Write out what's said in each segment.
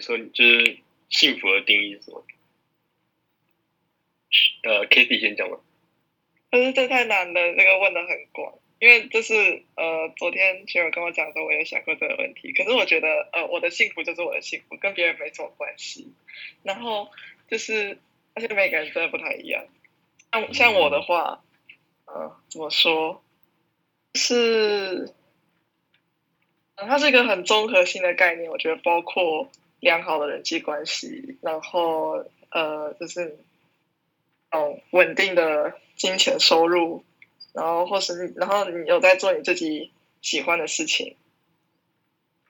说，就是幸福的定义是什么？呃，Kitty 先讲吧。可是这太难了，这个问的很广，因为这是呃，昨天学友跟我讲的时候，我也想过这个问题。可是我觉得，呃，我的幸福就是我的幸福，跟别人没什么关系。然后就是，而且每个人真的不太一样。像像我的话，呃，怎么说？是，呃，它是一个很综合性的概念。我觉得包括良好的人际关系，然后呃，就是。哦，稳定的金钱收入，然后或是然后你有在做你自己喜欢的事情，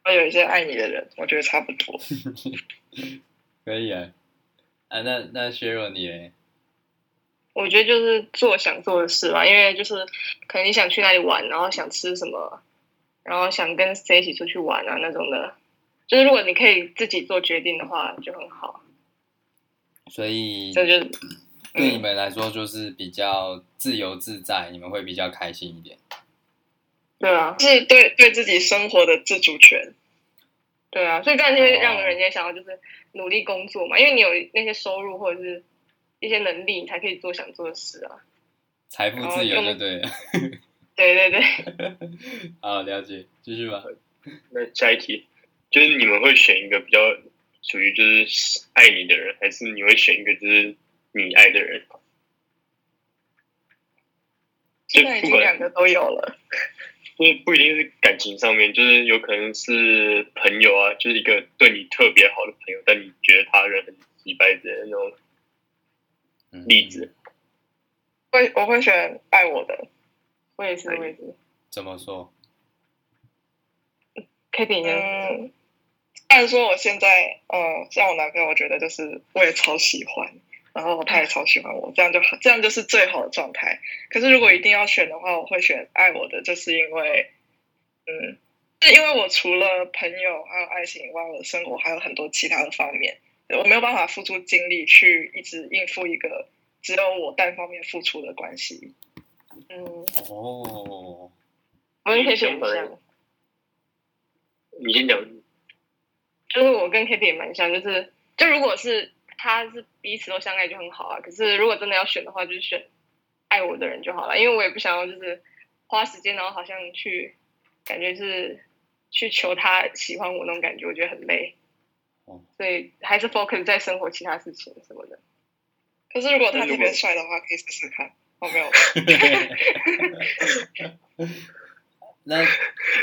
还有一些爱你的人，我觉得差不多。可以啊，啊，那那 Cheryl 你呢？我觉得就是做想做的事吧，因为就是可能你想去哪里玩，然后想吃什么，然后想跟谁一起出去玩啊那种的，就是如果你可以自己做决定的话，就很好。所以这就是。对你们来说，就是比较自由自在，嗯、你们会比较开心一点。对啊，是对对自己生活的自主权。对啊，所以这样就会让人家想要就是努力工作嘛，哦、因为你有那些收入或者是一些能力，你才可以做想做的事啊。财富自由就对了。对对对。好，了解，继续吧。那下一题，就是你们会选一个比较属于就是爱你的人，还是你会选一个就是？你爱的人，现在已经两个都有了。就是不一定是感情上面，就是有可能是朋友啊，就是一个对你特别好的朋友，但你觉得他人很奇怪的那种例子。会，我会选爱我的。我也是，我也是。怎么说？Kitty 呢？嗯，按说我现在，嗯，像我男朋友，我觉得就是我也超喜欢。然后他也超喜欢我，这样就好，这样就是最好的状态。可是如果一定要选的话，我会选爱我的，就是因为，嗯，是因为我除了朋友还有爱情以外，我的生活还有很多其他的方面，我没有办法付出精力去一直应付一个只有我单方面付出的关系。嗯，哦，我们可以选一下。你先讲。就是我跟 Kitty 也蛮像，就是就如果是。他是彼此都相爱就很好啊，可是如果真的要选的话，就是选爱我的人就好了，因为我也不想要就是花时间，然后好像去感觉是去求他喜欢我那种感觉，我觉得很累。哦，所以还是 focus 在生活其他事情什么的。可是如果他特别帅的话，可以试试看。哦，没有。那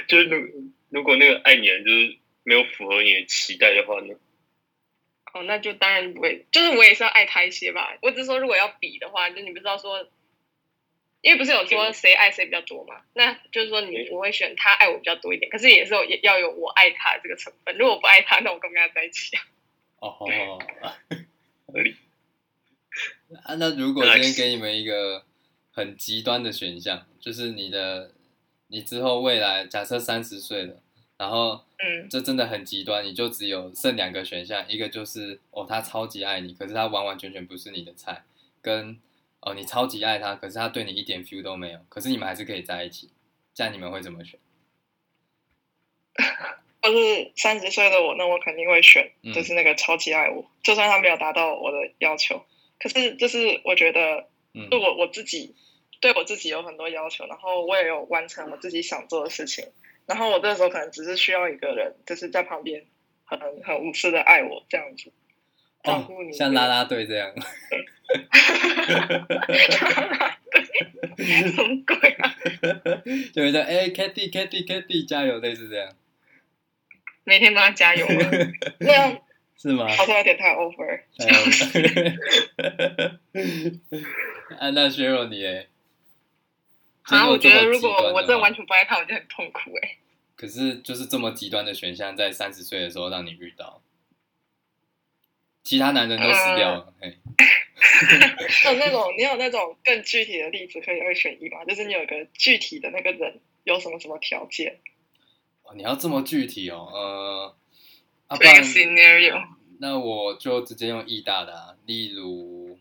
就是如如果那个爱你的人就是没有符合你的期待的话呢？哦，那就当然不会，就是我也是要爱他一些吧。我只是说，如果要比的话，就你不知道说，因为不是有说谁爱谁比较多嘛？那就是说你我会选他爱我比较多一点，可是也是有也要有我爱他这个成分。如果不爱他，那我干嘛跟他在一起啊？哦哦，合理。啊，那如果今天给你们一个很极端的选项，就是你的你之后未来假设三十岁了。然后，嗯，这真的很极端，你就只有剩两个选项，一个就是哦，他超级爱你，可是他完完全全不是你的菜，跟哦，你超级爱他，可是他对你一点 feel 都没有，可是你们还是可以在一起，这样你们会怎么选？要是三十岁的我，那我肯定会选，就是那个超级爱我，嗯、就算他没有达到我的要求，可是就是我觉得，嗯，我我自己对我自己有很多要求，然后我也有完成我自己想做的事情。然后我这个时候可能只是需要一个人，就是在旁边很很无私的爱我这样子，照顾你，像啦啦队这样。什么鬼啊？就会说哎，Kitty Kitty Kitty 加油，类似这样。每天帮他加油吗？那样是吗？好像有点太 over。啊，那 Cheryl 你哎。啊，我觉得如果我真的完全不爱他，我就很痛苦哎、欸。可是就是这么极端的选项，在三十岁的时候让你遇到，其他男人都死掉了。有那种，你有那种更具体的例子可以二选一吗？就是你有个具体的那个人有什么什么条件？哦，你要这么具体哦，呃，这个 scenario，那我就直接用义大的、啊，例如，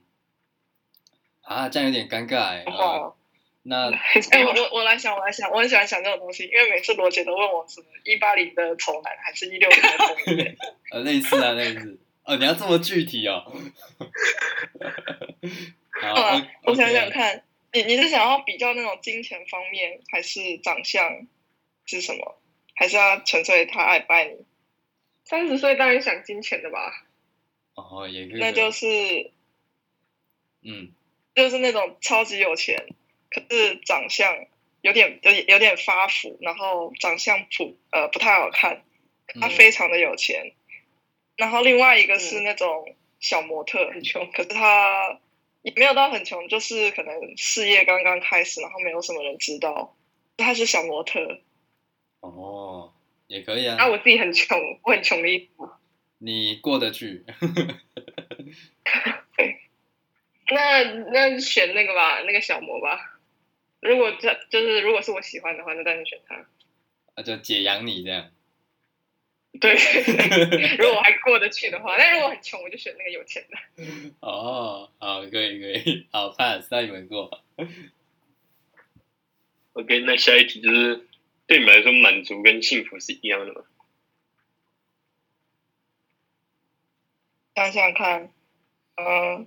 啊，这样有点尴尬哎。那哎，我我我来想，我来想，我很喜欢想这种东西，因为每次罗姐都问我什么一八零的丑男还是一六零的丑女。呃，类似啊，类似。哦，你要这么具体哦。好.我想想看，你你是想要比较那种金钱方面，还是长相是什么？还是要纯粹他爱不爱你？三十岁当然想金钱的吧。哦，也可以。那就是，嗯，就是那种超级有钱。可是长相有点有点有点发福，然后长相普呃不太好看，他非常的有钱。嗯、然后另外一个是那种小模特，很穷，可是他也没有到很穷，就是可能事业刚刚开始，然后没有什么人知道他是小模特。哦，也可以啊。啊，我自己很穷，我很穷的意思。你过得去。对。那那选那个吧，那个小模吧。如果这就是如果是我喜欢的话，那当然选他。那就解养你这样。对，如果我还过得去的话，但如果很穷，我就选那个有钱的。哦，好，可以可以，好 pass，让你们过。OK，那下一题就是对你们来说，满足跟幸福是一样的吗？想想看，嗯、呃。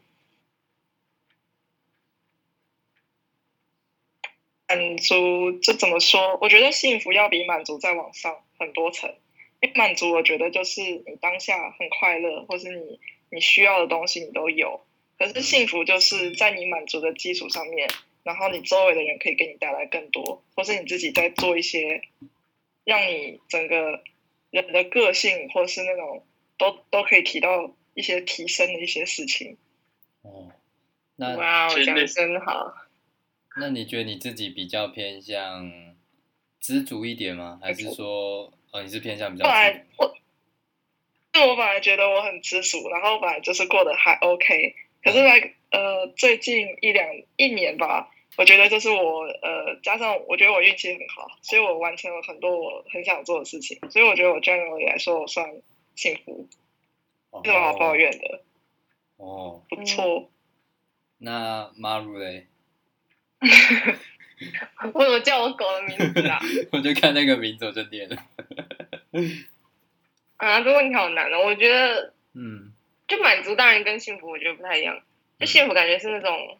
满足这怎么说？我觉得幸福要比满足再往上很多层。因为满足，我觉得就是你当下很快乐，或是你你需要的东西你都有。可是幸福就是在你满足的基础上面，然后你周围的人可以给你带来更多，或是你自己在做一些让你整个人的个性，或是那种都都可以提到一些提升的一些事情。哦，那哇，我讲的真好。那你觉得你自己比较偏向知足一点吗？还是说，哦，你是偏向比较？本来我，就我本来觉得我很知足，然后本来就是过得还 OK。可是来，呃，最近一两一年吧，我觉得就是我，呃，加上我觉得我运气很好，所以我完成了很多我很想做的事情。所以我觉得我 generally 来说，我算幸福，没什么好抱怨的。哦，不错。那 Maru 嘞？为什么叫我狗的名字啊？我就看那个名字我就念了。啊，这问题好难哦。我觉得，嗯，就满足当然跟幸福我觉得不太一样。就幸福感觉是那种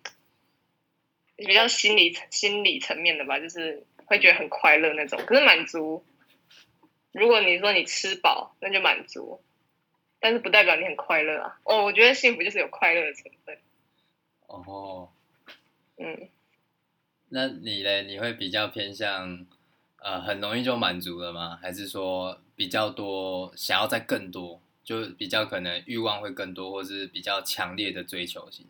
比较心理心理层面的吧，就是会觉得很快乐那种。可是满足，如果你说你吃饱，那就满足，但是不代表你很快乐啊。哦，我觉得幸福就是有快乐的成分。哦，嗯。那你嘞？你会比较偏向，呃，很容易就满足了吗？还是说比较多想要再更多，就比较可能欲望会更多，或是比较强烈的追求性？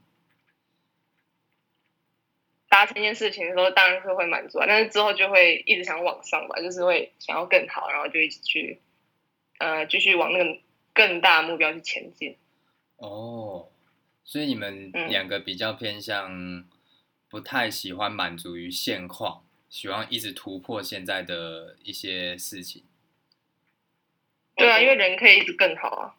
达成一件事情的时候，当然是会满足啊，但是之后就会一直想往上吧，就是会想要更好，然后就一直去，呃，继续往那个更大目标去前进。哦，所以你们两个比较偏向。嗯不太喜欢满足于现况，喜欢一直突破现在的一些事情。对啊，因为人可以一直更好啊。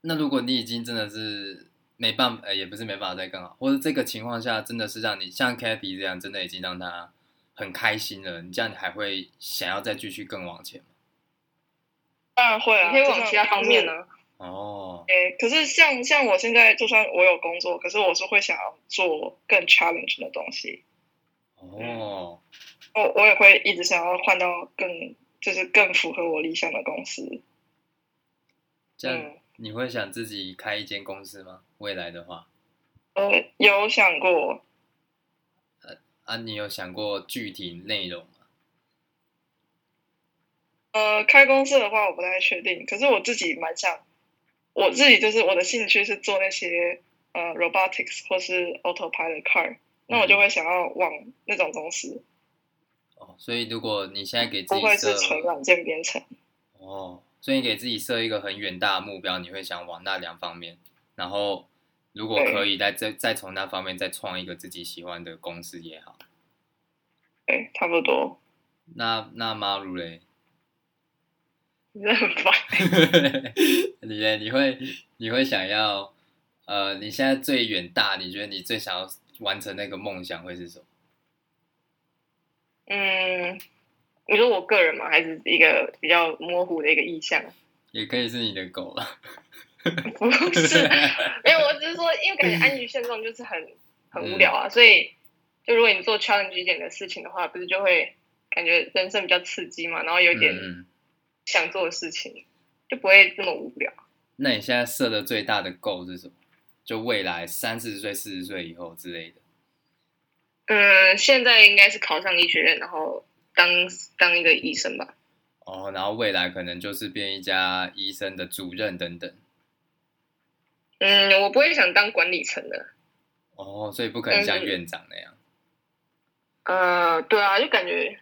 那如果你已经真的是没办法，呃，也不是没办法再更好，或者这个情况下真的是让你像 Kathy 这样，真的已经让他很开心了，你这样你还会想要再继续更往前吗？当然会啊，你可以往其他方面呢。哦，哎、欸，可是像像我现在，就算我有工作，可是我是会想要做更 challenge 的东西。哦，我我也会一直想要换到更就是更符合我理想的公司。这样你会想自己开一间公司吗？未来的话？呃，有想过。呃啊，你有想过具体内容吗？呃，开公司的话，我不太确定。可是我自己蛮想。我自己就是我的兴趣是做那些呃 robotics 或是 autopilot car，那我就会想要往那种公司。哦，所以如果你现在给自己设，不会是纯软件编程。哦，所以你给自己设一个很远大的目标，你会想往那两方面，然后如果可以再再再从那方面再创一个自己喜欢的公司也好。对，差不多。那那 Maru 嘞？你很烦。你呢？你会你会想要呃，你现在最远大，你觉得你最想要完成那个梦想会是什么？嗯，你说我个人吗？还是一个比较模糊的一个意向？也可以是你的狗了。不是，没有，我只是说，因为感觉安于现状就是很很无聊啊，嗯、所以就如果你做 challenge 一点的事情的话，不是就会感觉人生比较刺激嘛，然后有点想做的事情，嗯、就不会这么无聊。那你现在设的最大的 goal 是什么？就未来三四十岁、四十岁以后之类的。嗯，现在应该是考上医学院，然后当当一个医生吧。哦，然后未来可能就是变一家医生的主任等等。嗯，我不会想当管理层的。哦，所以不可能像院长那样。嗯、呃，对啊，就感觉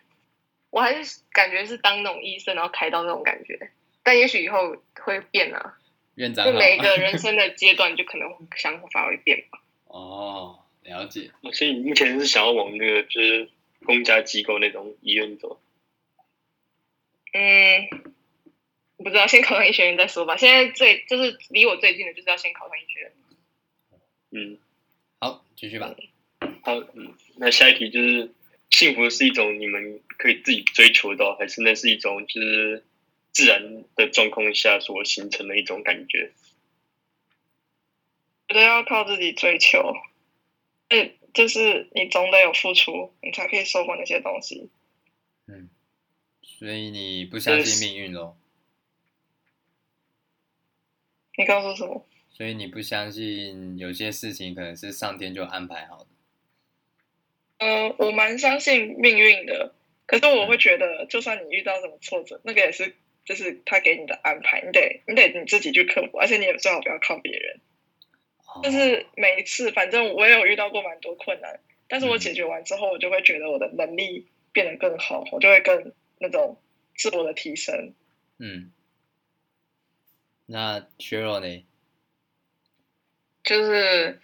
我还是感觉是当那种医生，然后开刀那种感觉。但也许以后会变啊。院长，就每一个人 生的阶段，就可能想法会变吧。哦，了解。所以你目前是想要往那个就是公家机构那种医院走？嗯。不知道，先考上医学院再说吧。现在最就是离我最近的，就是要先考上医学院。嗯，好，继续吧。好，嗯，那下一题就是：幸福是一种你们可以自己追求到，还是那是一种就是自然的状况下所形成的一种感觉？觉得要靠自己追求，嗯，就是你总得有付出，你才可以收获那些东西。嗯，所以你不相信命运喽？你告诉什么？所以你不相信有些事情可能是上天就安排好的？呃，我蛮相信命运的，可是我会觉得，就算你遇到什么挫折，那个也是就是他给你的安排，你得你得你自己去克服，而且你也最好不要靠别人。哦、就是每一次，反正我也有遇到过蛮多困难，但是我解决完之后，我就会觉得我的能力变得更好，我就会更那种自我的提升。嗯。那削弱呢？就是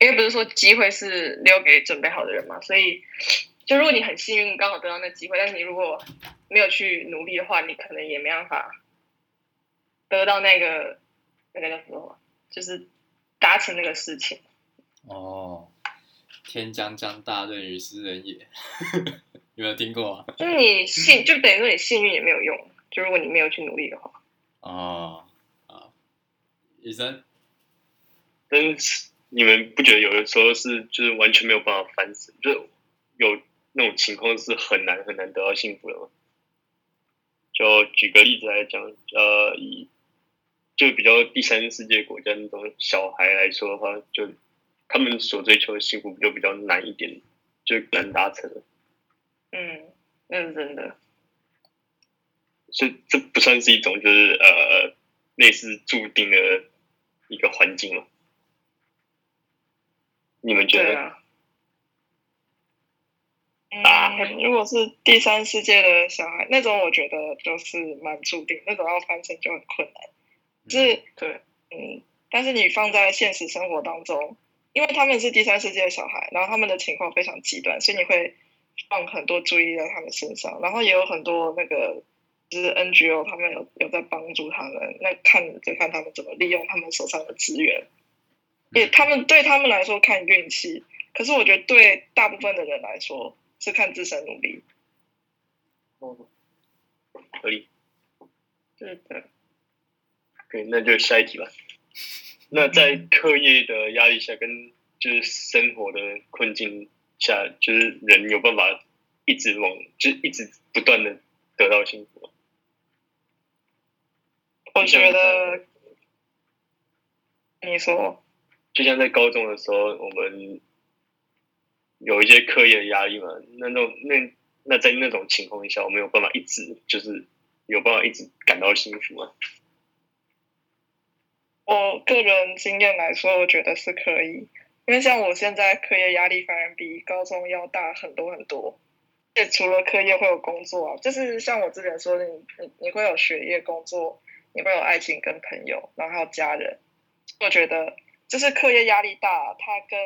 因为不是说机会是留给准备好的人嘛，所以就如果你很幸运刚好得到那机会，但是你如果没有去努力的话，你可能也没办法得到那个那个叫什么，就是达成那个事情。哦，天将降大任于斯人也，有没有听过啊？就是你幸，就等于说你幸运也没有用，就如果你没有去努力的话。哦。啊医生，但是你们不觉得有的时候是就是完全没有办法翻身，就有那种情况是很难很难得到幸福的吗？就举个例子来讲，呃，以就比较第三世界国家那种小孩来说的话，就他们所追求的幸福就比较难一点，就难达成。嗯，那是真的。所以这不算是一种就是呃类似注定的。一个环境了，你们觉得？啊，嗯，如果是第三世界的小孩，那种我觉得就是蛮注定，那种要翻身就很困难。是，对，嗯，但是你放在现实生活当中，因为他们是第三世界的小孩，然后他们的情况非常极端，所以你会放很多注意在他们身上，然后也有很多那个。就是 NGO，他们有有在帮助他们，那看就看他们怎么利用他们手上的资源。也他们对他们来说看运气，可是我觉得对大部分的人来说是看自身努力。哦，可以。对的。可以，那就下一题吧。那在课业的压力下，跟就是生活的困境下，就是人有办法一直往，就是一直不断的得到幸福。我觉得，你说，就像在高中的时候，我们有一些课业的压力嘛，那种那那在那种情况下，我没有办法一直就是有办法一直感到幸福啊。我个人经验来说，我觉得是可以，因为像我现在课业压力反而比高中要大很多很多。而且除了课业会有工作啊，就是像我之前说的，你你会有学业工作。你会有爱情跟朋友，然后还有家人。我觉得就是课业压力大，它跟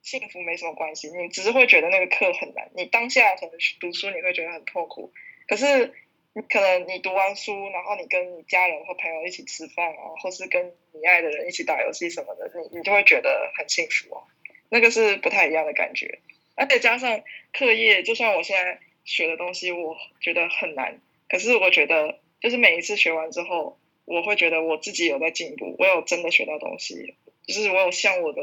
幸福没什么关系。你只是会觉得那个课很难。你当下可能读书你会觉得很痛苦，可是你可能你读完书，然后你跟你家人或朋友一起吃饭啊，或是跟你爱的人一起打游戏什么的，你你就会觉得很幸福哦。那个是不太一样的感觉。而且加上课业，就算我现在学的东西我觉得很难，可是我觉得就是每一次学完之后，我会觉得我自己有在进步，我有真的学到东西，就是我有向我的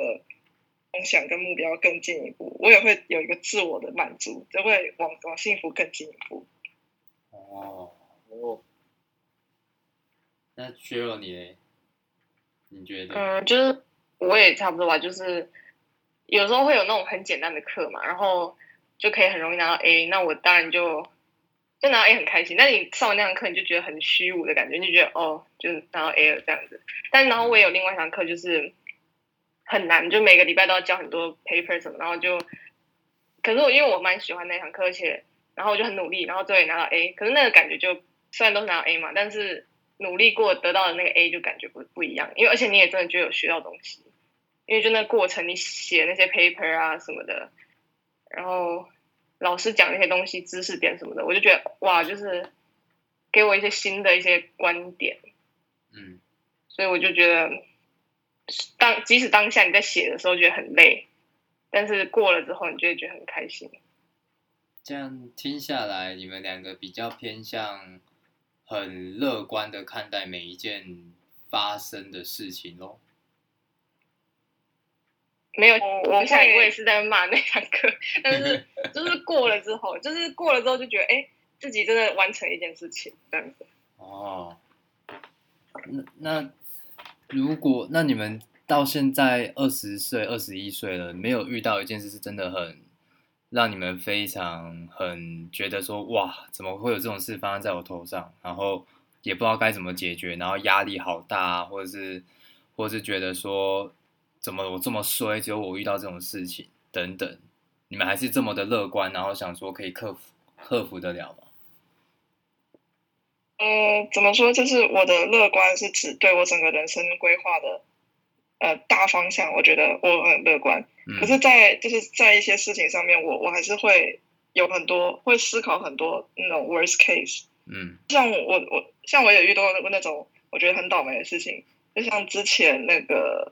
梦想跟目标更进一步，我也会有一个自我的满足，就会往往幸福更进一步。哦哦，那削弱你呢？你觉得？嗯，就是我也差不多吧，就是有时候会有那种很简单的课嘛，然后就可以很容易拿到 A，那我当然就就拿到 A 很开心。但你上完那堂课，你就觉得很虚无的感觉，你就觉得哦，就是拿到 A 了这样子。但然后我也有另外一堂课，就是很难，就每个礼拜都要交很多 paper 什么，然后就，可是我因为我蛮喜欢那堂课，而且然后我就很努力，然后最后也拿到 A。可是那个感觉就虽然都是拿到 A 嘛，但是。努力过得到的那个 A 就感觉不不一样，因为而且你也真的觉得有学到东西，因为就那过程你写那些 paper 啊什么的，然后老师讲那些东西知识点什么的，我就觉得哇，就是给我一些新的一些观点，嗯，所以我就觉得当即使当下你在写的时候觉得很累，但是过了之后你就会觉得很开心。这样听下来，你们两个比较偏向。很乐观的看待每一件发生的事情哦。没有，我下一位是在骂那堂课，但是就是过了之后，就是过了之后就觉得，哎，自己真的完成一件事情这样子。哦，那那如果那你们到现在二十岁、二十一岁了，没有遇到一件事是真的很。让你们非常很觉得说哇，怎么会有这种事发生在我头上？然后也不知道该怎么解决，然后压力好大，或者是，或者是觉得说怎么我这么衰，只有我遇到这种事情等等。你们还是这么的乐观，然后想说可以克服克服得了？呃，怎么说？就是我的乐观是指对我整个人生规划的。呃，大方向我觉得我很乐观，嗯、可是在，在就是在一些事情上面，我我还是会有很多会思考很多那种 worst case。嗯，像我我像我也遇到过那种我觉得很倒霉的事情，就像之前那个，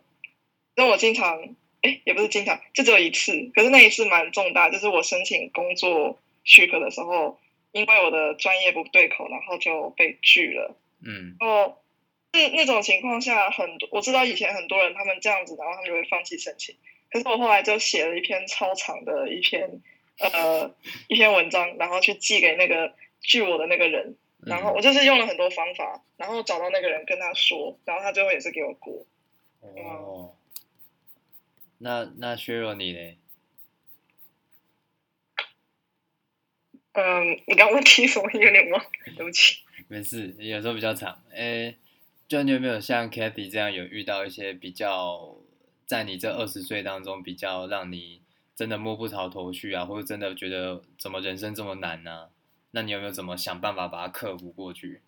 因为我经常哎也不是经常，就只有一次，可是那一次蛮重大，就是我申请工作许可的时候，因为我的专业不对口，然后就被拒了。嗯，然后。是那种情况下，很多我知道以前很多人他们这样子，然后他们就会放弃申请。可是我后来就写了一篇超长的一篇呃一篇文章，然后去寄给那个拒我的那个人，然后我就是用了很多方法，然后找到那个人跟他说，然后他最后也是给我过。哦，那那削弱你呢？嗯，你刚问题什么？有点忘，对不起。没事，有时候比较长。诶。就你有没有像 Kathy 这样有遇到一些比较，在你这二十岁当中比较让你真的摸不着头绪啊，或者真的觉得怎么人生这么难呢、啊？那你有没有怎么想办法把它克服过去？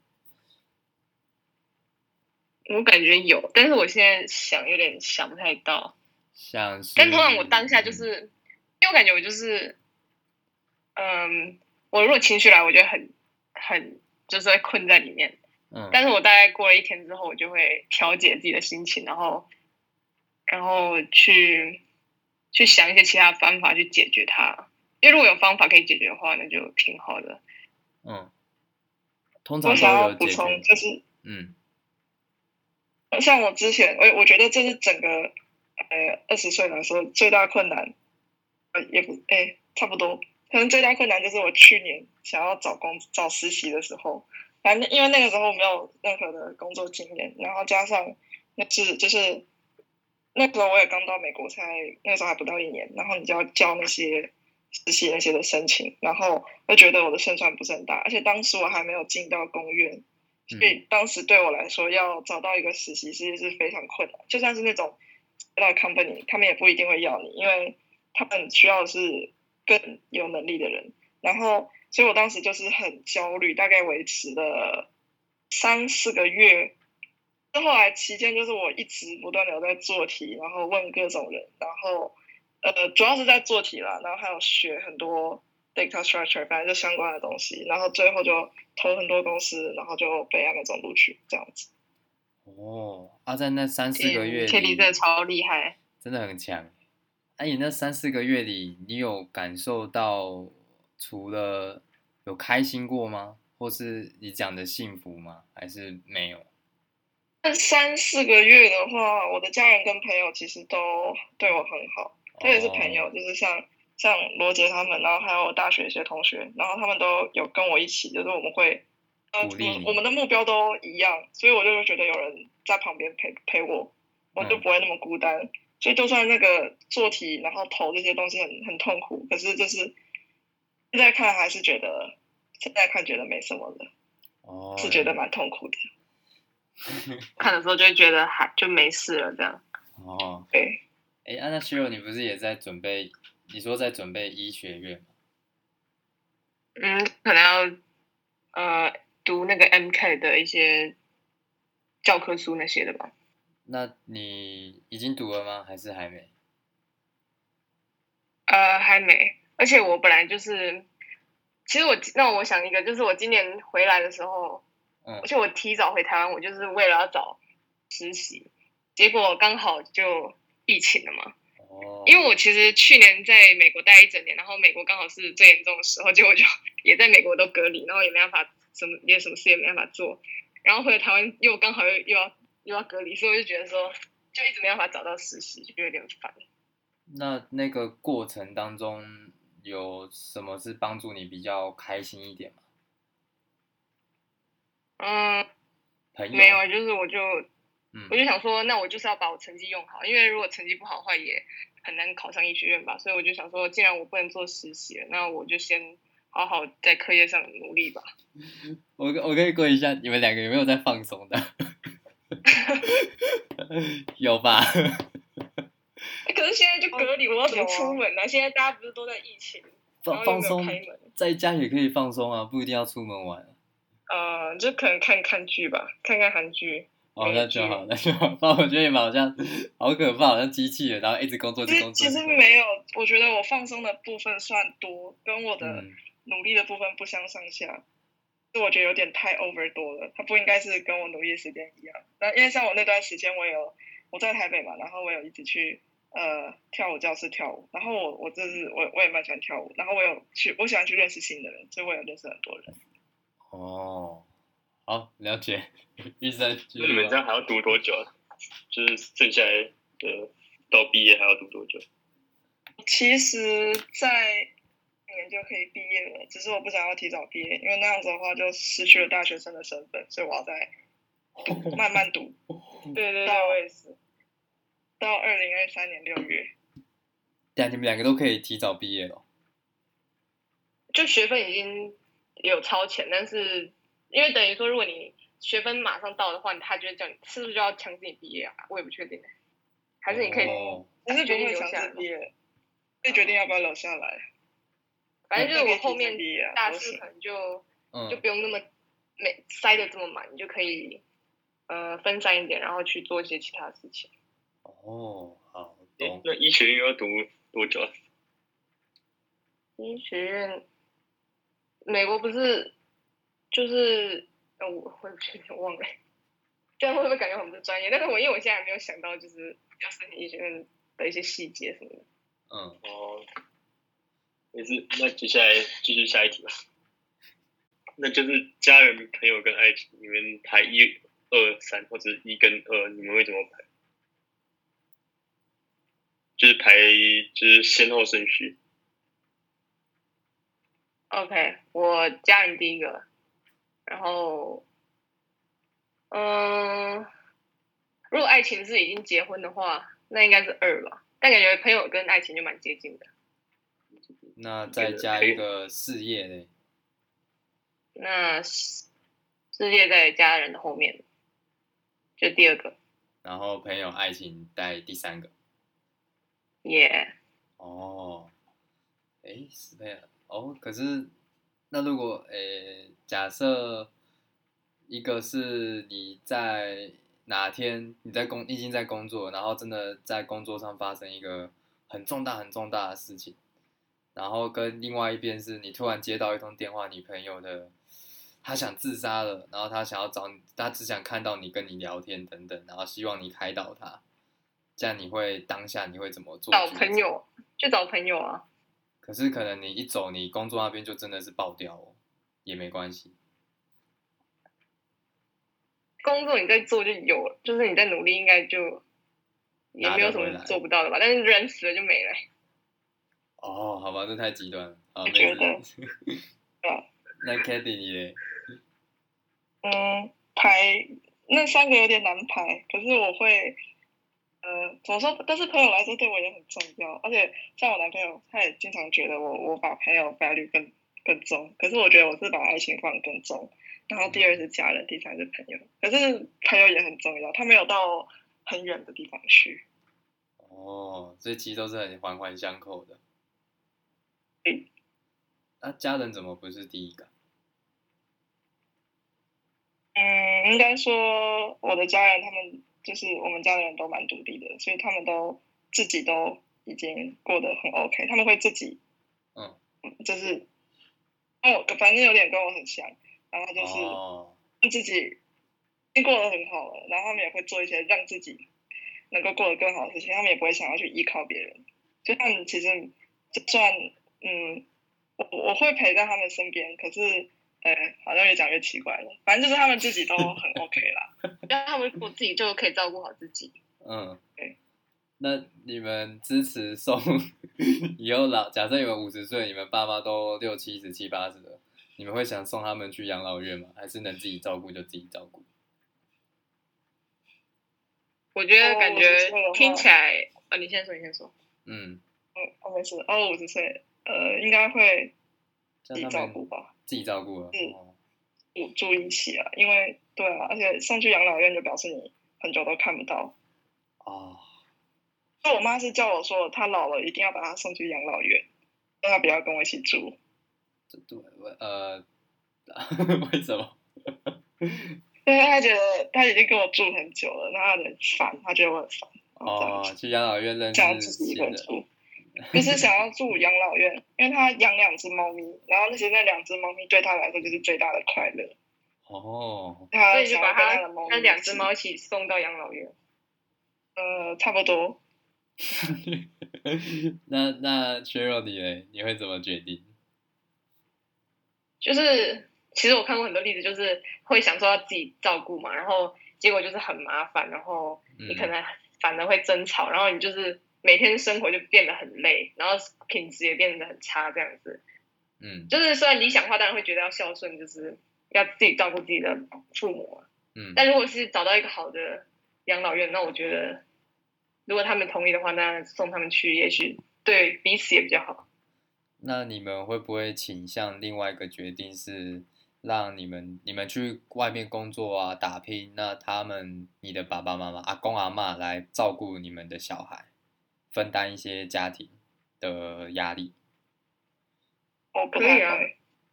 我感觉有，但是我现在想有点想不太到。像是，但通常我当下就是，嗯、因为我感觉我就是，嗯，我如果情绪来，我觉得很很就是会困在里面。嗯，但是我大概过了一天之后，我就会调节自己的心情，然后，然后去去想一些其他方法去解决它。因为如果有方法可以解决的话，那就挺好的。嗯，通常我想要补充就是，嗯，像我之前，我我觉得这是整个呃二十岁来说最大困难，呃也不哎差不多，可能最大困难就是我去年想要找工找实习的时候。反正因为那个时候没有任何的工作经验，然后加上那是就是那时候我也刚到美国才，那个时候还不到一年，然后你就要交那些实习那些的申请，然后我觉得我的胜算不是很大，而且当时我还没有进到公院，所以当时对我来说要找到一个实习其实是非常困难，就算是那种大 company，他们也不一定会要你，因为他们需要的是更有能力的人，然后。所以我当时就是很焦虑，大概维持了三四个月。到后来期间，就是我一直不断的在做题，然后问各种人，然后呃，主要是在做题啦，然后还有学很多 data structure，反正就相关的东西，然后最后就投很多公司，然后就被那种录取这样子。哦，啊，在那三四个月里，天，天真的超厉害，真的很强。哎、啊，你那三四个月里，你有感受到除了有开心过吗？或是你讲的幸福吗？还是没有？那三四个月的话，我的家人跟朋友其实都对我很好，特别是朋友，就是像像罗杰他们，然后还有我大学一些同学，然后他们都有跟我一起，就是我们会呃，我们的目标都一样，所以我就觉得有人在旁边陪陪我，我就不会那么孤单。嗯、所以就算那个做题然后投这些东西很很痛苦，可是就是现在看还是觉得，现在看觉得没什么了，哦，是觉得蛮痛苦的。看的时候就会觉得还就没事了，这样。哦，对。哎，安娜西罗，你不是也在准备？你说在准备医学院吗？嗯，可能要呃读那个 MCAT 的一些教科书那些的吧。那你已经读了吗？还是还没？呃，还没。而且我本来就是，其实我那我想一个，就是我今年回来的时候。嗯，而且我提早回台湾，我就是为了要找实习，结果刚好就疫情了嘛。哦。因为我其实去年在美国待一整年，然后美国刚好是最严重的时候，结果就 也在美国都隔离，然后也没办法什么，也什么事也没办法做。然后回来台湾又刚好又又要又要隔离，所以我就觉得说，就一直没办法找到实习，就有点烦。那那个过程当中有什么是帮助你比较开心一点吗？嗯，朋友没有，就是我就，嗯，我就想说，那我就是要把我成绩用好，因为如果成绩不好的话，也很难考上医学院吧。所以我就想说，既然我不能做实习了，那我就先好好在课业上努力吧。我我可以问一下，你们两个有没有在放松的？有吧？可是现在就隔离，我要怎么出门呢？啊？现在大家不是都在疫情，放放松，在家也可以放松啊，不一定要出门玩。呃，就可能看看剧吧，看看韩剧。哦，那就好，那就好。不然我觉得你们好像好可怕，好像机器人，然后一直工作，一直工作。其实没有，我觉得我放松的部分算多，跟我的努力的部分不相上下。我觉得有点太 over 多了，它不应该是跟我努力的时间一样。那因为像我那段时间，我有我在台北嘛，然后我有一直去呃跳舞教室跳舞，然后我我就是我我也蛮喜欢跳舞，然后我有去我喜欢去认识新的人，所以我有认识很多人。哦，好了解。医生，那你们这样还要读多久啊？就是剩下来的到毕业还要读多久？其实，在一年就可以毕业了，只是我不想要提早毕业，因为那样子的话就失去了大学生的身份，所以我要再读，慢慢读。对对对，我也是。到二零二三年六月。对啊，你们两个都可以提早毕业了。就学分已经。有超前，但是因为等于说，如果你学分马上到的话，他就会叫你是不是就要强制你毕业啊？我也不确定，还是你可以，还是决定留下来，可以决定要不要留下来。反正就是我后面大四可能就就不用那么每塞的这么满，你就可以呃分散一点，然后去做一些其他事情。哦，好，那医学院要读多久？医学院。美国不是，就是，呃，我会不会有点忘了？这样会不会感觉很不专业？但是我因为我现在还没有想到，就是要申请医学院的一些细节什么的。嗯，哦，也是。那接下来继续下一题吧。那就是家人、朋友跟爱情，你们排一、二、三，或者一跟二，你们会怎么排？就是排，就是先后顺序。OK，我家人第一个，然后，嗯，如果爱情是已经结婚的话，那应该是二吧。但感觉朋友跟爱情就蛮接近的。那再加一个事业嘞？那事业在家人的后面，就第二个。然后朋友、爱情带第三个。耶。哦。哎，是这样。哦，可是那如果诶，假设一个是你在哪天你在工已经在工作，然后真的在工作上发生一个很重大很重大的事情，然后跟另外一边是你突然接到一通电话，你朋友的他想自杀了，然后他想要找你，他只想看到你跟你聊天等等，然后希望你开导他，这样你会当下你会怎么做？找朋友，去找朋友啊。可是可能你一走，你工作那边就真的是爆掉哦，也没关系。工作你在做就有，就是你在努力，应该就也没有什么做不到的吧。但是人死了就没了。哦，好吧，这太极端了。啊，我觉得。那 Katie 你嘞？嗯，排那三个有点难排，可是我会，呃，怎么说？但是朋友来说对我也很重要，而且像我男朋友，他也经常觉得我我把朋友 value 更更重，可是我觉得我是把爱情放更重。然后第二是家人，第三是朋友。可是朋友也很重要，他没有到很远的地方去。哦，这其实都是很环环相扣的。嗯。那家人怎么不是第一个？嗯，应该说我的家人，他们就是我们家的人都蛮独立的，所以他们都自己都已经过得很 OK，他们会自己，嗯，就是，哦，反正有点跟我很像，然后就是自己已经过得很好了，然后他们也会做一些让自己能够过得更好的事情，他们也不会想要去依靠别人，就他们其实就算嗯，我我会陪在他们身边，可是。呃，好像越讲越奇怪了。反正就是他们自己都很 OK 啦，让他们我自己就可以照顾好自己。嗯，对。那你们支持送以后老？假设你们五十岁，你们爸妈都六七十、七八十了，你们会想送他们去养老院吗？还是能自己照顾就自己照顾？我觉得感觉听起来，哦，你先说，你先说。嗯。嗯，我没事。哦，五十岁，呃，应该会自己照顾吧。自己照顾了，嗯，住一起啊，因为对啊，而且送去养老院就表示你很久都看不到哦。那我妈是叫我说，她老了一定要把她送去养老院，让她不要跟我一起住。对，呃，为什么？因为她觉得她已经跟我住很久了，那她很烦，她觉得我很烦。哦，去养老院认识新的。就是想要住养老院，因为他养两只猫咪，然后那些那两只猫咪对他来说就是最大的快乐。哦，所以就把他那两只猫一起送到养老院。呃，差不多。那那 Cheryl 你呢？你会怎么决定？就是其实我看过很多例子，就是会想说要自己照顾嘛，然后结果就是很麻烦，然后你可能反而会争吵，然后你就是。每天生活就变得很累，然后品质也变得很差，这样子。嗯，就是虽然理想化，当然会觉得要孝顺，就是要自己照顾自己的父母。嗯，但如果是找到一个好的养老院，那我觉得，如果他们同意的话，那送他们去，也许对彼此也比较好。那你们会不会倾向另外一个决定是，让你们你们去外面工作啊，打拼，那他们你的爸爸妈妈、阿公阿妈来照顾你们的小孩？分担一些家庭的压力，我可以啊，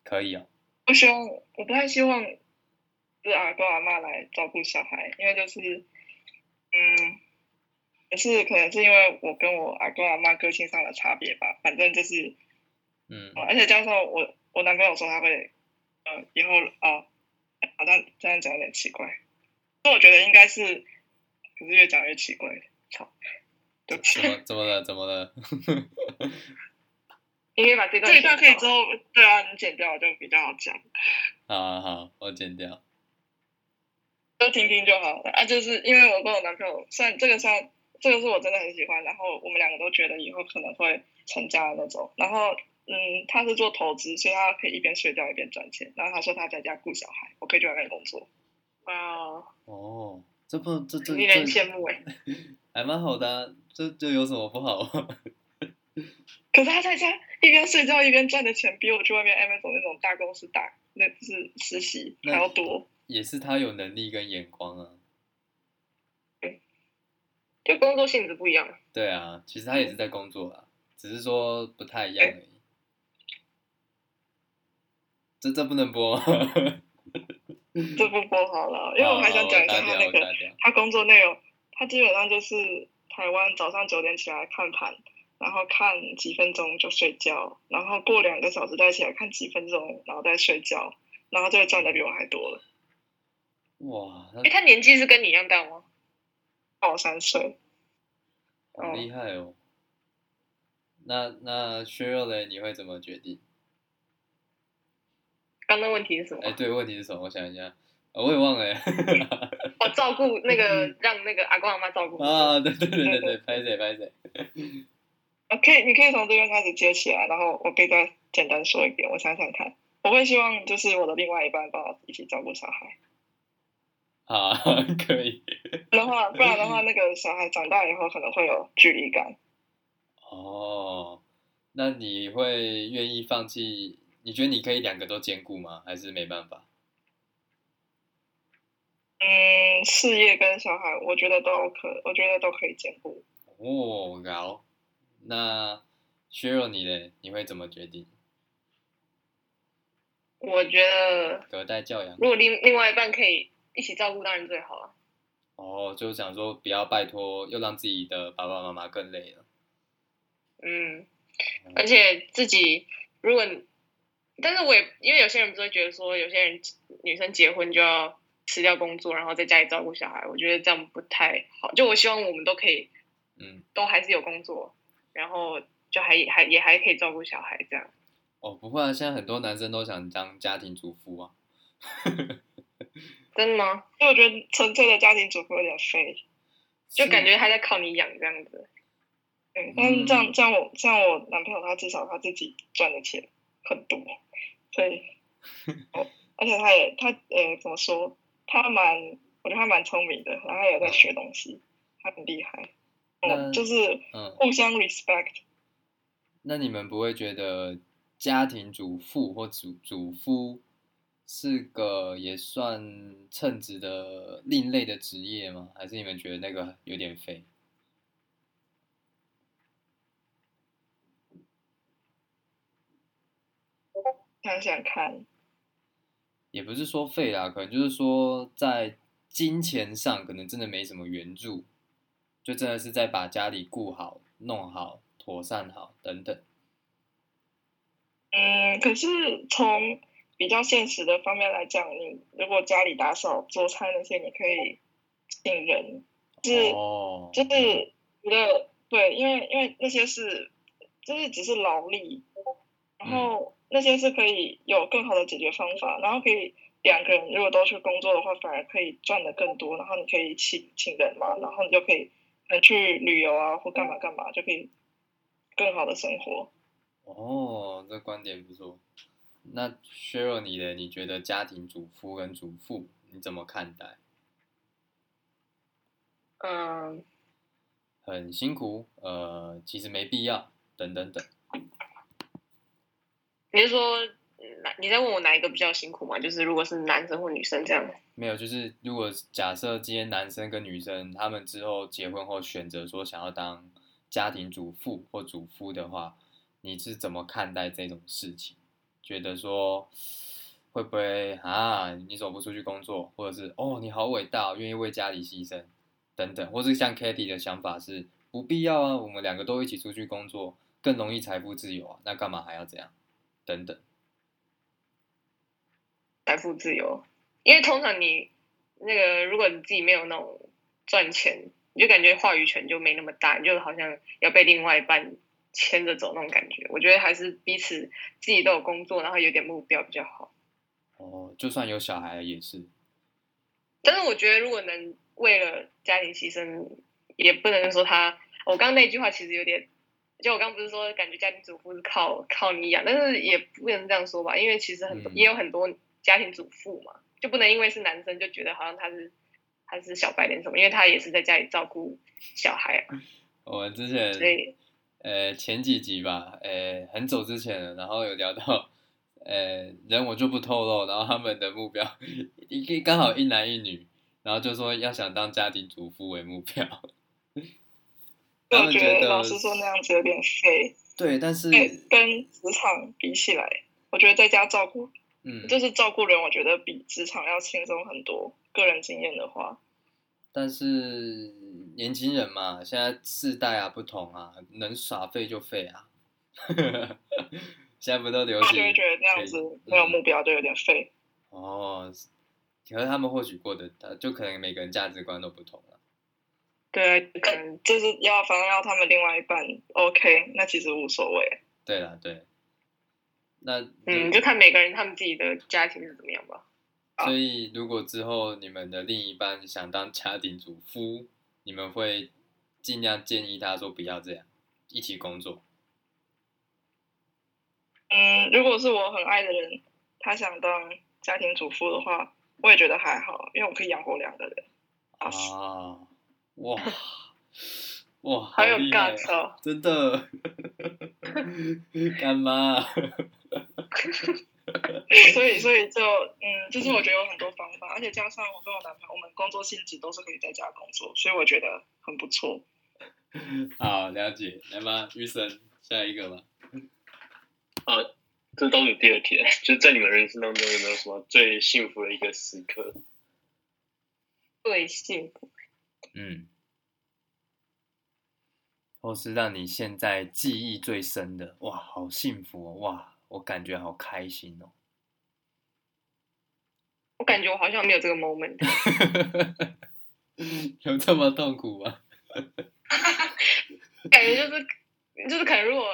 可以啊。我希望，我不太希望是阿公阿妈来照顾小孩，因为就是，嗯，也是可能是因为我跟我阿公阿妈个性上的差别吧。反正就是，嗯，而且加上我我男朋友说他会，呃，以后啊，好像这样讲有点奇怪，所以我觉得应该是，可是越讲越奇怪，操。怎 么怎么了？怎么了？你可以把这段这一段可以之后，对啊，你剪掉就比较好讲。好好，我剪掉，都听听就好了啊。就是因为我跟我男朋友，算这个算这个是我真的很喜欢，然后我们两个都觉得以后可能会成家的那种。然后嗯，他是做投资，所以他可以一边睡觉一边赚钱。然后他说他在家顾小孩，我可以去外面工作。哇哦，这不这这令人羡慕哎。还蛮好的、啊，这这有什么不好？可是他在家一边睡觉一边赚的钱，比我去外面 Amazon 那种大公司打那不是实习还要多。也是他有能力跟眼光啊。对，就工作性质不一样。对啊，其实他也是在工作啊，只是说不太一样而已。这这不能播。这不播好了，因为我还想讲一下他那个他工作内容。他基本上就是台湾早上九点起来看盘，然后看几分钟就睡觉，然后过两个小时再起来看几分钟，然后再睡觉，然后就赚的比我还多了。哇！哎，他年纪是跟你一样大吗？大我三岁。好厉害哦。那那 Cheryl 嘞，你会怎么决定？刚刚问题是什么？哎，对，问题是什么？我想一下，我也忘了。我照顾那个，让那个阿公阿妈照顾。啊，对对对对对，拍谁拍谢。OK，你可以从这边开始接起来，然后我可以再简单说一遍。我想想看，我会希望就是我的另外一半帮我一起照顾小孩。啊，可以。的话，不然的话，那个小孩长大以后可能会有距离感。哦，那你会愿意放弃？你觉得你可以两个都兼顾吗？还是没办法？嗯，事业跟小孩，我觉得都可，我觉得都可以兼顾。哦，好。那 Cheryl 你呢？你会怎么决定？我觉得隔代教养，如果另另外一半可以一起照顾，当然最好了。哦，就是想说不要拜托，又让自己的爸爸妈妈更累了。嗯，而且自己如果，但是我也因为有些人不是会觉得说，有些人女生结婚就要辞掉工作，然后在家里照顾小孩，我觉得这样不太好。就我希望我们都可以，嗯，都还是有工作。然后就还还也还可以照顾小孩这样。哦，不会啊，现在很多男生都想当家庭主妇啊。真的吗？因为我觉得纯粹的家庭主妇有点废，就感觉他在靠你养这样子。对，但是这样这样我像我男朋友，他至少他自己赚的钱很多，所以，哦，而且他也他呃怎么说？他蛮我觉得他蛮聪明的，然后他也在学东西，他很厉害。嗯，就是互相 respect。那你们不会觉得家庭主妇或主主夫是个也算称职的另类的职业吗？还是你们觉得那个有点废？想想看，也不是说废啦，可能就是说在金钱上可能真的没什么援助。就真的是在把家里顾好、弄好、妥善好等等。嗯，可是从比较现实的方面来讲，你如果家里打扫、做菜那些，你可以请人，就是、哦、就是觉得对，因为因为那些是就是只是劳力，然后那些是可以有更好的解决方法，然后可以两个人如果都去工作的话，反而可以赚的更多，然后你可以请请人嘛，然后你就可以。去旅游啊，或干嘛干嘛，就可以更好的生活。哦，这观点不错。那 Cheryl 你的，你觉得家庭主妇跟主妇你怎么看待？嗯，很辛苦，呃，其实没必要，等等等。你是说？你在问我哪一个比较辛苦吗？就是如果是男生或女生这样？没有，就是如果假设今天男生跟女生他们之后结婚后选择说想要当家庭主妇或主夫的话，你是怎么看待这种事情？觉得说会不会啊？你走不出去工作，或者是哦你好伟大，愿意为家里牺牲等等，或是像 Katie 的想法是不必要啊，我们两个都一起出去工作，更容易财富自由啊，那干嘛还要这样？等等。财富自由，因为通常你那个，如果你自己没有那种赚钱，你就感觉话语权就没那么大，你就好像要被另外一半牵着走那种感觉。我觉得还是彼此自己都有工作，然后有点目标比较好。哦，就算有小孩也是。但是我觉得，如果能为了家庭牺牲，也不能说他。我刚刚那句话其实有点，就我刚刚不是说感觉家庭主妇是靠靠你养，但是也不能这样说吧，因为其实很多、嗯、也有很多。家庭主妇嘛，就不能因为是男生就觉得好像他是他是小白脸什么，因为他也是在家里照顾小孩啊。我们之前对，呃，前几集吧，呃，很久之前了，然后有聊到，呃，人我就不透露，然后他们的目标一刚好一男一女，然后就说要想当家庭主妇为目标。他们觉得老师说那样子有点废。对，但是跟职场比起来，我觉得在家照顾。嗯，就是照顾人，我觉得比职场要轻松很多。个人经验的话，但是年轻人嘛，现在世代啊不同啊，能耍废就废啊。现在不都流行？就会觉得那样子没有目标就有点废。嗯。哦，可是他们或许过得，他就可能每个人价值观都不同了。对，可能就是要反正要他们另外一半 OK，那其实无所谓。对了，对。那嗯，就看每个人他们自己的家庭是怎么样吧。所以，如果之后你们的另一半想当家庭主夫，你们会尽量建议他说不要这样，一起工作。嗯，如果是我很爱的人，他想当家庭主妇的话，我也觉得还好，因为我可以养活两个人。啊，哇哇，好有 guts 哦，真的，干妈？所以，所以就嗯，就是我觉得有很多方法，而且加上我跟我男朋友，我们工作性质都是可以在家工作，所以我觉得很不错。好，了解，来吧，玉生，下一个吧。啊，这倒数第二题，就是在你们人生当中有没有什么最幸福的一个时刻？最幸福，嗯，或是让你现在记忆最深的，哇，好幸福哦，哇。我感觉好开心哦！我感觉我好像没有这个 moment，有这么痛苦吗？感觉就是就是可能如果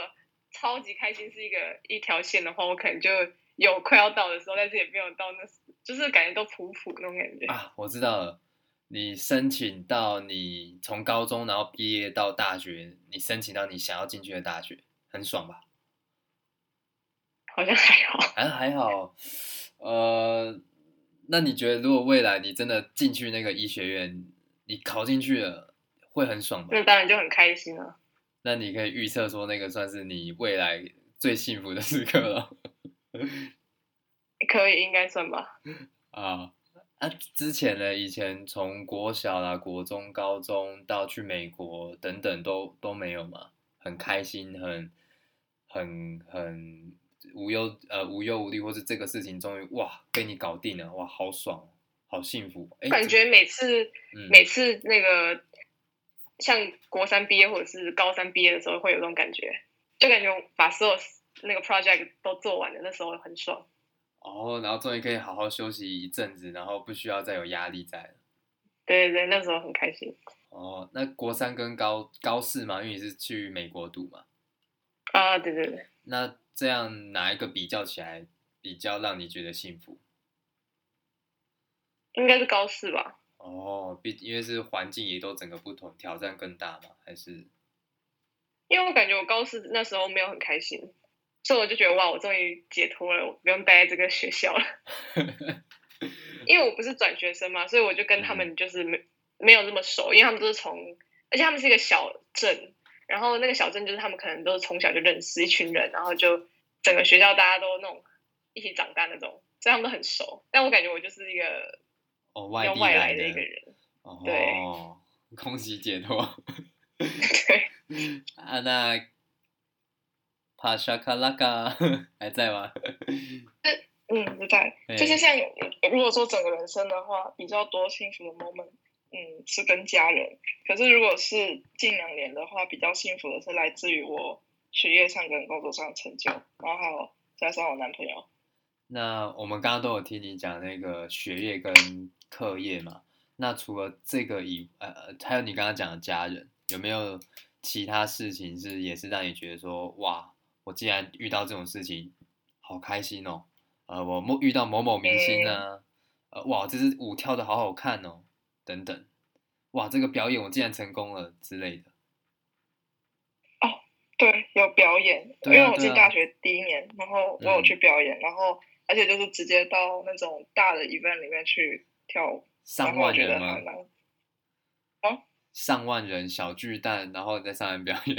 超级开心是一个一条线的话，我可能就有快要到的时候，但是也没有到那，就是感觉都普普那种感觉啊。我知道了，你申请到你从高中然后毕业到大学，你申请到你想要进去的大学，很爽吧？好像还好，还 还好，呃，那你觉得如果未来你真的进去那个医学院，你考进去了，会很爽吗？那当然就很开心了。那你可以预测说，那个算是你未来最幸福的时刻了。可以，应该算吧。啊啊！之前呢，以前从国小啦、国中、高中到去美国等等都，都都没有嘛，很开心，很很很。无忧呃无忧无虑，或是这个事情终于哇被你搞定了，哇好爽，好幸福。哎，感觉每次、嗯、每次那个像国三毕业或者是高三毕业的时候，会有这种感觉，就感觉把所有那个 project 都做完了，那时候很爽。哦，然后终于可以好好休息一阵子，然后不需要再有压力在了。对对对，那时候很开心。哦，那国三跟高高四嘛，因为你是去美国读嘛。啊，对对对。那。这样哪一个比较起来比较让你觉得幸福？应该是高四吧。哦，毕因为是环境也都整个不同，挑战更大嘛？还是？因为我感觉我高四那时候没有很开心，所以我就觉得哇，我终于解脱了，我不用待在这个学校了。因为我不是转学生嘛，所以我就跟他们就是没没有那么熟，因为他们都是从，而且他们是一个小镇。然后那个小镇就是他们可能都是从小就认识一群人，然后就整个学校大家都那种一起长大那种，所以他们都很熟。但我感觉我就是一个哦外地外来的一个人，哦、对，恭喜解脱。对，啊那帕沙卡拉卡还在吗？嗯，不在。就是像如果说整个人生的话，比较多幸福的 moment。嗯，是跟家人。可是如果是近两年的话，比较幸福的是来自于我学业上跟工作上的成就，然后还有加上我男朋友。那我们刚刚都有听你讲那个学业跟课业嘛？那除了这个以呃，还有你刚刚讲的家人，有没有其他事情是也是让你觉得说哇，我既然遇到这种事情，好开心哦。呃，我某遇到某某明星呢、呃，哇，这支舞跳的好好看哦。等等，哇，这个表演我竟然成功了之类的。哦，对，有表演，因为我进大学第一年，然后我有去表演，然后而且就是直接到那种大的 event 里面去跳舞，上万人吗？啊，上万人小巨蛋，然后在上面表演，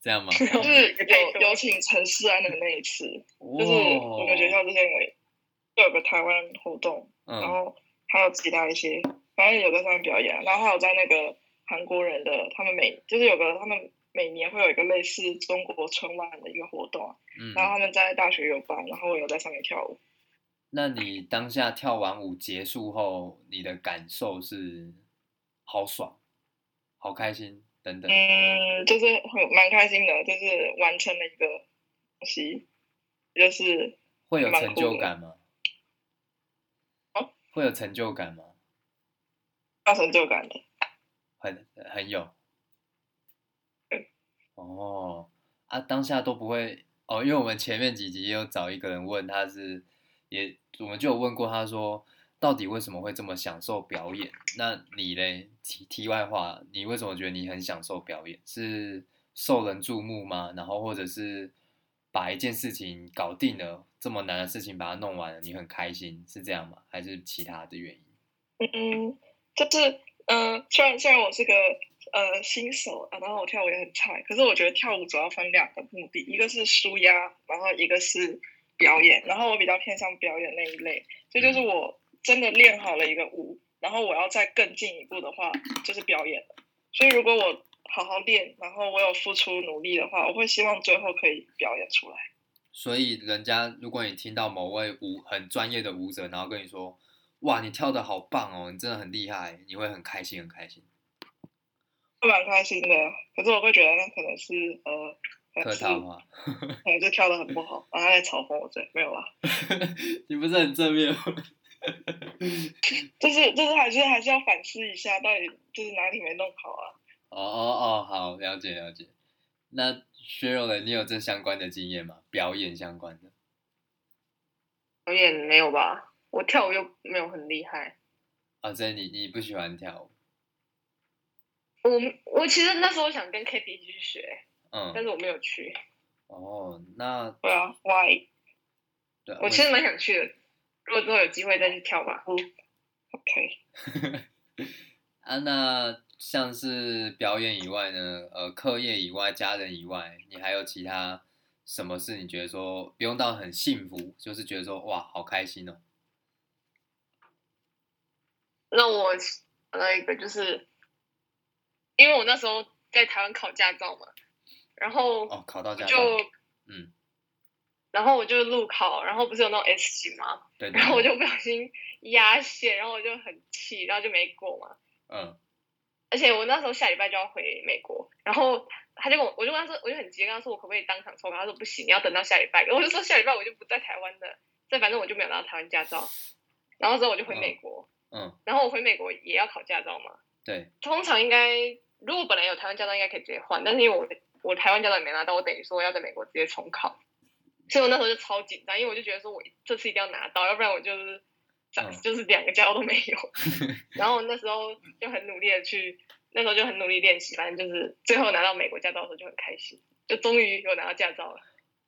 这样吗？就是有有请陈世安的那一次，就是我们学校之前有有个台湾活动，然后还有其他一些。反正有在上面表演，然后还有在那个韩国人的，他们每就是有个他们每年会有一个类似中国春晚的一个活动，嗯，然后他们在大学有办，然后我有在上面跳舞。那你当下跳完舞结束后，你的感受是好爽、好开心等等？嗯，就是很蛮开心的，就是完成了一个东西，就是会有成就感吗？会有成就感吗？有成就感的很很有。嗯、哦，啊，当下都不会哦，因为我们前面几集也有找一个人问，他是也我们就有问过，他说到底为什么会这么享受表演？那你嘞？题题外话，你为什么觉得你很享受表演？是受人注目吗？然后或者是把一件事情搞定了，这么难的事情把它弄完了，你很开心，是这样吗？还是其他的原因？嗯嗯，就是嗯、呃，虽然虽然我是个呃新手啊，然后我跳舞也很菜，可是我觉得跳舞主要分两个目的，一个是舒压，然后一个是表演，然后我比较偏向表演那一类，这就，就是我真的练好了一个舞，然后我要再更进一步的话，就是表演了。所以如果我好好练，然后我有付出努力的话，我会希望最后可以表演出来。所以，人家如果你听到某位舞很专业的舞者，然后跟你说：“哇，你跳的好棒哦，你真的很厉害。”你会很开心，很开心。会蛮开心的，可是我会觉得那可能是呃客套话，可能就跳的很不好，然后他在嘲讽我，对，没有啦。你不是很正面吗？就是就是还是还是要反思一下，到底就是哪里没弄好啊？哦哦哦，好，了解了解。那。削弱了，你有这相关的经验吗？表演相关的？表演没有吧？我跳舞又没有很厉害。啊，所以你你不喜欢跳舞？我我其实那时候想跟 Kitty 一起去学，嗯，但是我没有去。哦，那对啊，Why？对，我其实蛮想去的。如果之后有机会再去跳吧。嗯，OK。啊，那。像是表演以外呢，呃，课业以外，家人以外，你还有其他什么事？你觉得说不用到很幸福，就是觉得说哇，好开心哦。那我那一个就是，因为我那时候在台湾考驾照嘛，然后哦，考到驾照就嗯，然后我就路考，然后不是有那种 S 级吗？对，对，然后我就不小心压线，然后我就很气，然后就没过嘛。嗯。而且我那时候下礼拜就要回美国，然后他就跟我，我就跟他说，我就很急，跟他说我可不可以当场抽？他说不行，你要等到下礼拜。我就说下礼拜我就不在台湾的，这反正我就没有拿到台湾驾照。然后之后我就回美国，嗯，嗯，然后我回美国也要考驾照嘛。对，通常应该如果本来有台湾驾照，应该可以直接换，但是因为我我台湾驾照也没拿到，我等于说要在美国直接重考，所以我那时候就超紧张，因为我就觉得说我这次一定要拿到，要不然我就是。就是两个驾照都没有，然后那时候就很努力的去，那时候就很努力练习，反正就是最后拿到美国驾照的时候就很开心，就终于有拿到驾照了。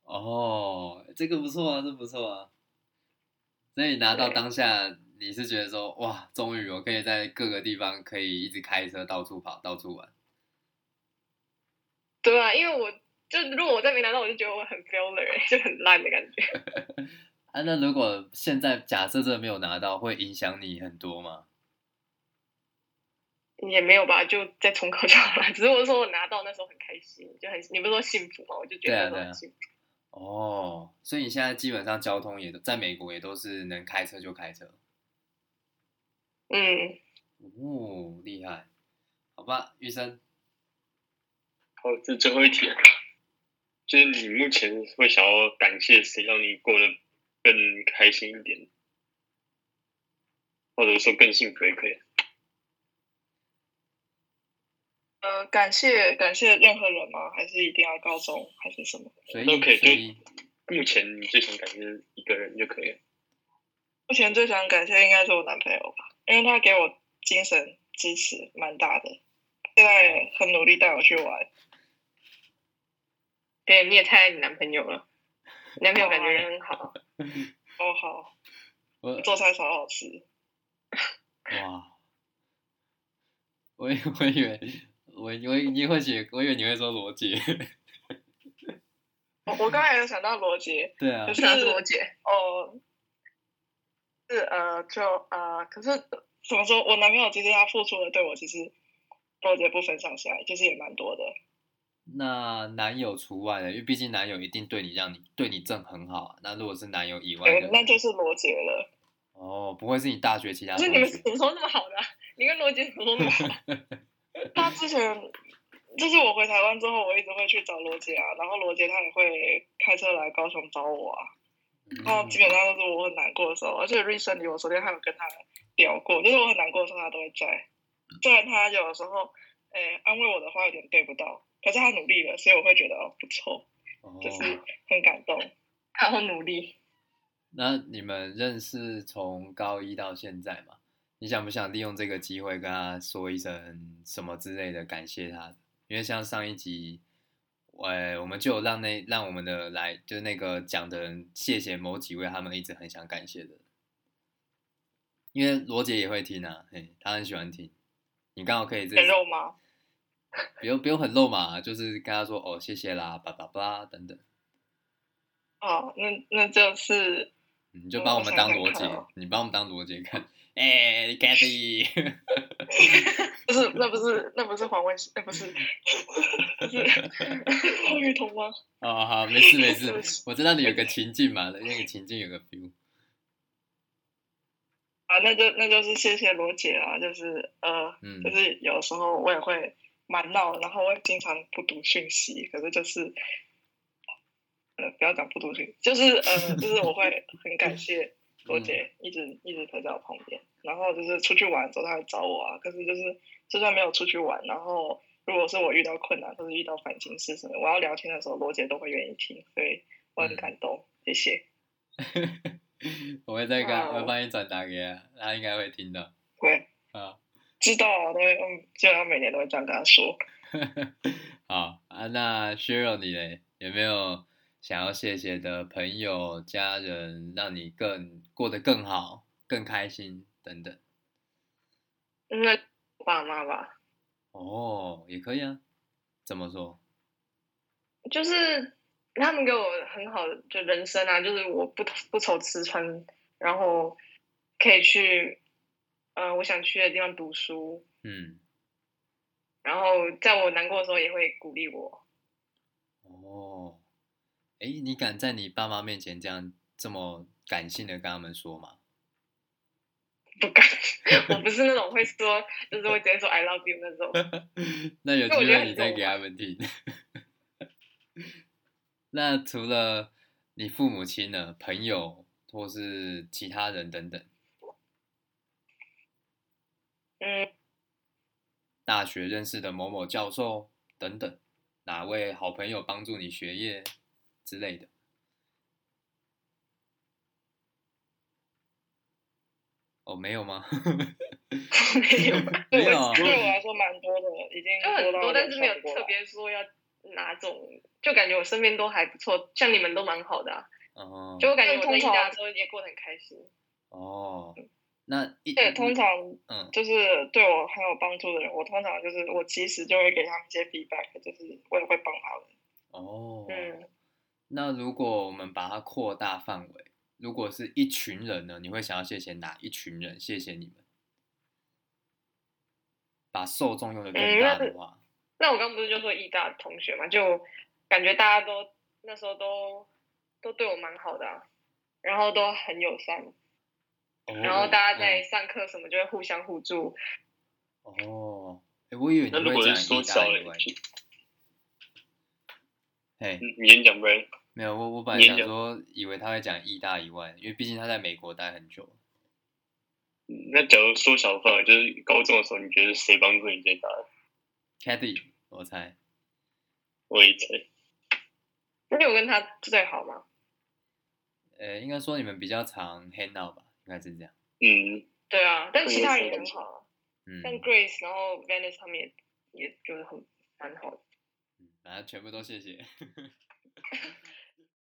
哦，这个不错啊，这不错啊。所以拿到当下，你是觉得说哇，终于我可以在各个地方可以一直开车到处跑，到处玩。对啊，因为我就如果我再没拿到，我就觉得我很 failure，就很烂的感觉。啊，那如果现在假设这没有拿到，会影响你很多吗？也没有吧，就再重考就好了。只是我说我拿到那时候很开心，就很你不是说幸福吗？我就觉得很幸福。哦，所以你现在基本上交通也都在美国也都是能开车就开车。嗯。哦，厉害。好吧，玉生。好，这最后一题，就是你目前会想要感谢谁，让你过得更开心一点，或者说更幸福也可以。呃，感谢感谢任何人吗？还是一定要高中还是什么？都可以。就目前你最想感谢一个人就可以了。目前最想感谢应该是我男朋友吧，因为他给我精神支持蛮大的，现在很努力带我去玩。对，你也太爱你男朋友了。男朋友感觉人很好，哦好，我做菜超好吃。哇，我以我以为我我你会写，我以为你会说罗杰。我我刚才有想到罗杰，对啊，可是罗杰哦，是呃就呃，可是怎么说，我男朋友其实他付出的对我其实罗杰不分上下，就是也蛮多的。那男友除外的，因为毕竟男友一定对你让你对你正很好啊。那如果是男友以外的，那就是罗杰了。哦，不会是你大学其他同学？不是你们怎么说那么好的、啊？你跟罗杰怎么说那么好？他之前就是我回台湾之后，我一直会去找罗杰啊，然后罗杰他也会开车来高雄找我啊。嗯、然后基本上都是我很难过的时候，而且 recently 我昨天还有跟他聊过，就是我很难过的时候，他都会在。虽然他有的时候，哎，安慰我的话有点对不到，可是他努力了，所以我会觉得哦不错，哦、就是很感动，他很努力。那你们认识从高一到现在吗？你想不想利用这个机会跟他说一声什么之类的感谢他？因为像上一集，哎，我们就有让那让我们的来就是那个讲的人谢谢某几位他们一直很想感谢的。因为罗杰也会听啊，嘿，他很喜欢听。你刚好可以这很肉麻，不用不用很露嘛，就是跟他说哦谢谢啦，叭叭叭等等。哦，那那就是。你就帮我们当罗杰，你帮我们当罗杰看。哎、欸、，Cathy，不是，那不是，那不是黄文熙，那不是，不是黄雨桐吗？哦，好，没事没事，我知道你有个情境嘛，那个情境有个 feel。啊，那就那就是谢谢罗姐啊，就是呃、嗯，就是有时候我也会蛮闹，然后我也经常不读讯息，可是就是。呃，不要讲不读讯，就是呃，就是我会很感谢 罗姐一直一直陪在我旁边，然后就是出去玩的时候他来找我啊，可是就是就算没有出去玩，然后如果是我遇到困难或者遇到烦心事什么，我要聊天的时候，罗姐都会愿意听，所以我很感动，嗯、谢谢。我会再跟，我会帮你转达给他，他应该会听的。会啊，知道啊，都会嗯，基本上每年都会这样跟他说。好啊，那 Cheryl 你嘞，有没有？想要谢谢的朋友、家人，让你更过得更好、更开心等等。应该爸妈吧？哦，也可以啊。怎么说？就是他们给我很好的就人生啊，就是我不不愁吃穿，然后可以去呃我想去的地方读书。嗯。然后在我难过的时候也会鼓励我。哦。哎，你敢在你爸妈面前这样这么感性的跟他们说吗？不敢，我不是那种会说，就是会直接说 I love you 那种。那有机会你再给他们听。那除了你父母亲呢？朋友或是其他人等等？嗯。大学认识的某某教授等等，哪位好朋友帮助你学业？之类的，哦，没有吗？没有，没有啊。对我来说蛮多的，已经就很多，但是没有特别说要哪种，就感觉我身边都还不错，像你们都蛮好的啊。哦。就我感觉我在一大的时候也过得很开心。哦。那对，通常嗯，就是对我很有帮助的人，我通常就是我其实就会给他们一些 feedback，就是我也会帮他们。哦。嗯。那如果我们把它扩大范围，如果是一群人呢？你会想要谢谢哪一群人？谢谢你们，把受众用的更大的话。嗯、那，那我刚不是就说义大的同学嘛，就感觉大家都那时候都都对我蛮好的、啊，然后都很友善，哦、然后大家在上课什么就会互相互助。哦，哎，我以为你会讲义大以外。哎，你先讲呗。没有，我我本来想说，以为他会讲意大以外，因为毕竟他在美国待很久。那假如缩小范围，就是高中的时候，你觉得谁帮助你最大？Cathy，我猜。我也猜。那你有跟他最好吗？呃，应该说你们比较常 hang out 吧，应该是这样。嗯，对啊，但其他人也很好，嗯，像 Grace，然后 Venice 他们也也就是很蛮好的。嗯，反正全部都谢谢。